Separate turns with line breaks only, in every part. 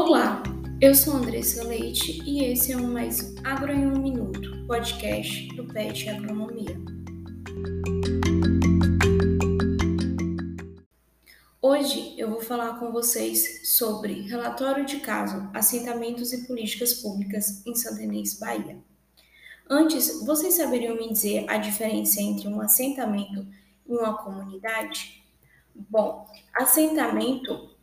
Olá, eu sou Andressa Leite e esse é o mais Agro em um Minuto, podcast do PET Agronomia. Hoje eu vou falar com vocês sobre relatório de caso, assentamentos e políticas públicas em Santa Inês, Bahia. Antes, vocês saberiam me dizer a diferença entre um assentamento e uma comunidade? Bom, assentamento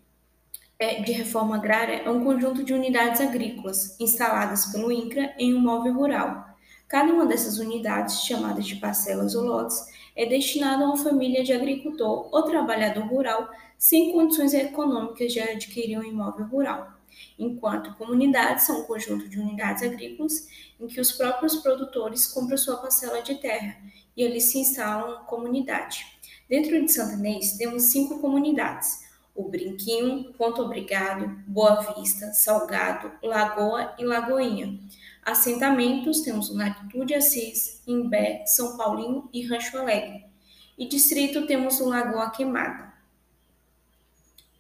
de reforma agrária é um conjunto de unidades agrícolas instaladas pelo INCRA em um móvel rural. Cada uma dessas unidades, chamadas de parcelas ou lotes, é destinada a uma família de agricultor ou trabalhador rural sem condições econômicas de adquirir um imóvel rural. Enquanto comunidades são um conjunto de unidades agrícolas em que os próprios produtores compram sua parcela de terra e ali se instalam comunidade. Dentro de Santa Inês, temos cinco comunidades o Brinquinho, Ponto Obrigado, Boa Vista, Salgado, Lagoa e Lagoinha. Assentamentos temos Latitude Assis, Imbé, São Paulinho e Rancho Alegre. E distrito temos o Lagoa Queimada.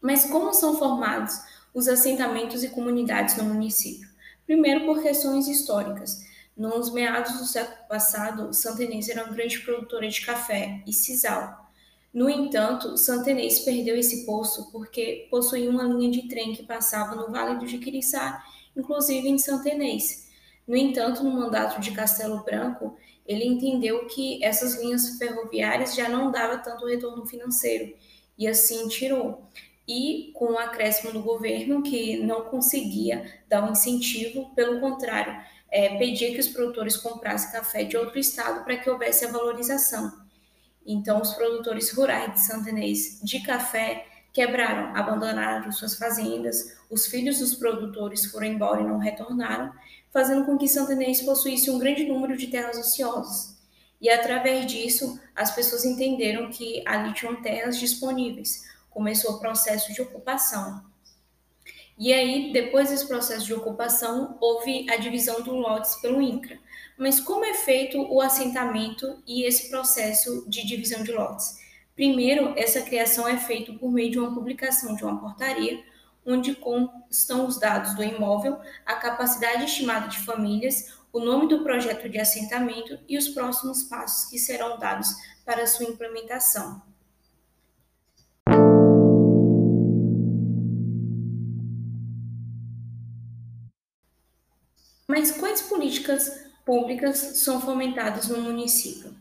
Mas como são formados os assentamentos e comunidades no município? Primeiro, por questões históricas. Nos meados do século passado, Santa Inês era uma grande produtora de café e sisal. No entanto, Santa Inês perdeu esse posto porque possuía uma linha de trem que passava no Vale do Jiquiriçá, inclusive em Santa Inês. No entanto, no mandato de Castelo Branco, ele entendeu que essas linhas ferroviárias já não davam tanto retorno financeiro e assim tirou. E com o acréscimo do governo, que não conseguia dar um incentivo, pelo contrário, é, pedia que os produtores comprassem café de outro estado para que houvesse a valorização. Então, os produtores rurais de Santa Inês de café quebraram, abandonaram suas fazendas, os filhos dos produtores foram embora e não retornaram, fazendo com que Santa Inês possuísse um grande número de terras ociosas. E através disso, as pessoas entenderam que ali tinham terras disponíveis. Começou o processo de ocupação. E aí, depois desse processo de ocupação, houve a divisão do lotes pelo INCRA. Mas como é feito o assentamento e esse processo de divisão de lotes? Primeiro, essa criação é feita por meio de uma publicação de uma portaria, onde constam os dados do imóvel, a capacidade estimada de famílias, o nome do projeto de assentamento e os próximos passos que serão dados para sua implementação. Mas quais políticas públicas são fomentadas no município?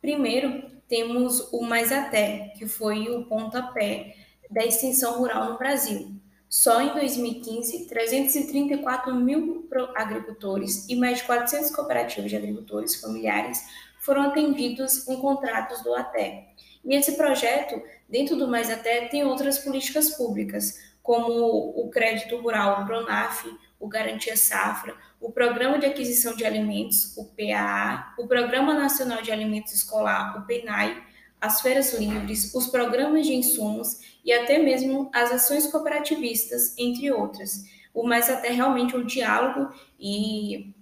Primeiro, temos o Mais Até, que foi o pontapé da extensão rural no Brasil. Só em 2015, 334 mil agricultores e mais de 400 cooperativas de agricultores familiares foram atendidos em contratos do ATE. E esse projeto, dentro do Mais Até, tem outras políticas públicas, como o crédito rural, o PRONAF, o Garantia Safra, o Programa de Aquisição de Alimentos, o PAA, o Programa Nacional de Alimentos Escolar, o PENAI, as feiras livres, os programas de insumos e até mesmo as ações cooperativistas, entre outras. O mais até realmente o diálogo e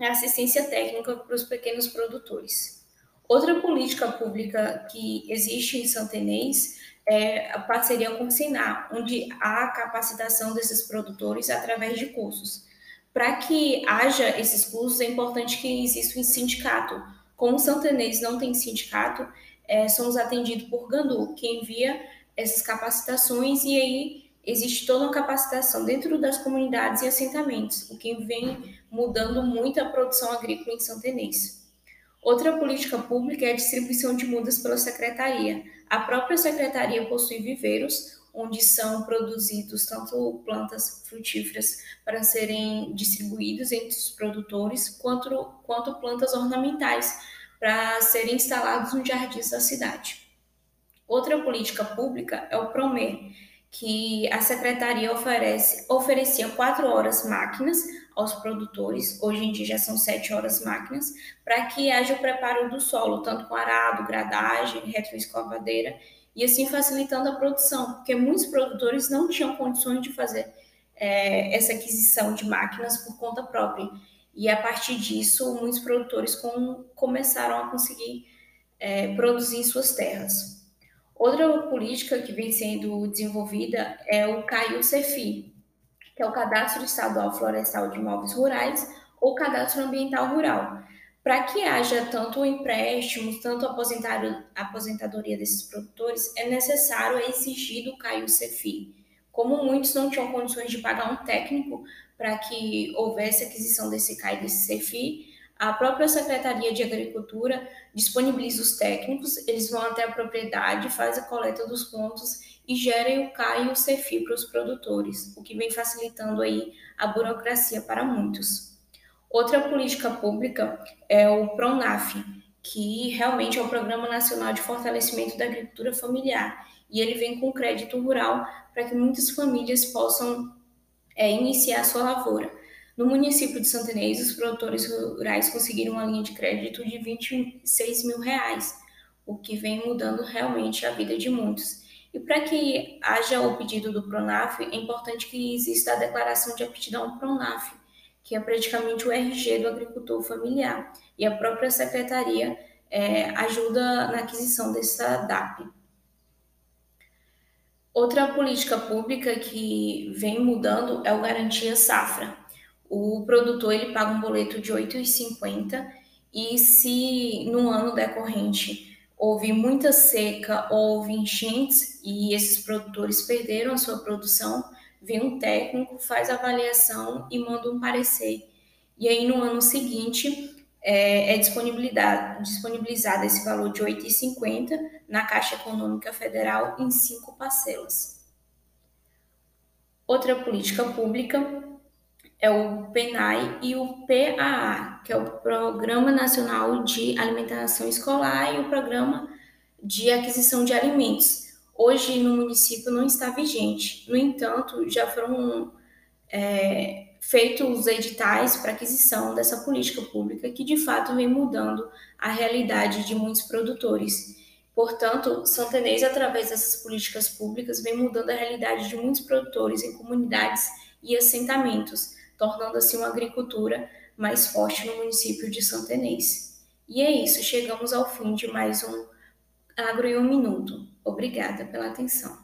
assistência técnica para os pequenos produtores. Outra política pública que existe em Santa Inês é a parceria com o Senar, onde há a capacitação desses produtores através de cursos. Para que haja esses cursos, é importante que exista um sindicato. Como o Santanês não tem sindicato, é, somos atendidos por Gandu, que envia essas capacitações e aí existe toda uma capacitação dentro das comunidades e assentamentos, o que vem mudando muito a produção agrícola em Santanês. Outra política pública é a distribuição de mudas pela secretaria. A própria secretaria possui viveiros, onde são produzidos tanto plantas frutíferas para serem distribuídos entre os produtores, quanto, quanto plantas ornamentais para serem instalados nos jardins da cidade. Outra política pública é o PROMER, que a secretaria oferece, oferecia quatro horas máquinas aos produtores, hoje em dia já são sete horas máquinas, para que haja o preparo do solo, tanto com arado, gradagem, retroescovadeira, e assim facilitando a produção, porque muitos produtores não tinham condições de fazer é, essa aquisição de máquinas por conta própria. E a partir disso, muitos produtores com, começaram a conseguir é, produzir suas terras. Outra política que vem sendo desenvolvida é o CAIO-CEFI, que é o Cadastro Estadual Florestal de Imóveis Rurais ou Cadastro Ambiental Rural, para que haja tanto empréstimos, tanto a aposentadoria desses produtores, é necessário exigir do CAI o CEFI. Como muitos não tinham condições de pagar um técnico para que houvesse aquisição desse CAI desse CEFI, a própria Secretaria de Agricultura disponibiliza os técnicos, eles vão até a propriedade, faz a coleta dos pontos e gerem o CAI e o CEFI para os produtores, o que vem facilitando aí a burocracia para muitos. Outra política pública é o PRONAF, que realmente é o Programa Nacional de Fortalecimento da Agricultura Familiar, e ele vem com crédito rural para que muitas famílias possam é, iniciar sua lavoura. No município de Santanês, os produtores rurais conseguiram uma linha de crédito de 26 mil reais, o que vem mudando realmente a vida de muitos. E para que haja o pedido do PRONAF, é importante que exista a declaração de aptidão PRONAF, que é praticamente o RG do agricultor familiar. E a própria secretaria é, ajuda na aquisição dessa DAP. Outra política pública que vem mudando é o Garantia Safra. O produtor ele paga um boleto de R$ 8,50 e se no ano decorrente houve muita seca ou houve enchentes e esses produtores perderam a sua produção, vem um técnico, faz a avaliação e manda um parecer. E aí, no ano seguinte, é, é disponibilizado esse valor de R$ 8,50 na Caixa Econômica Federal em cinco parcelas. Outra política pública é o PENAI e o PAA, que é o Programa Nacional de Alimentação Escolar e o Programa de Aquisição de Alimentos, hoje no município não está vigente. No entanto, já foram é, feitos os editais para aquisição dessa política pública, que de fato vem mudando a realidade de muitos produtores. Portanto, Santanês, através dessas políticas públicas, vem mudando a realidade de muitos produtores em comunidades e assentamentos, tornando assim uma agricultura mais forte no município de Santanês. E é isso, chegamos ao fim de mais um Agro em um Minuto. Obrigada pela atenção.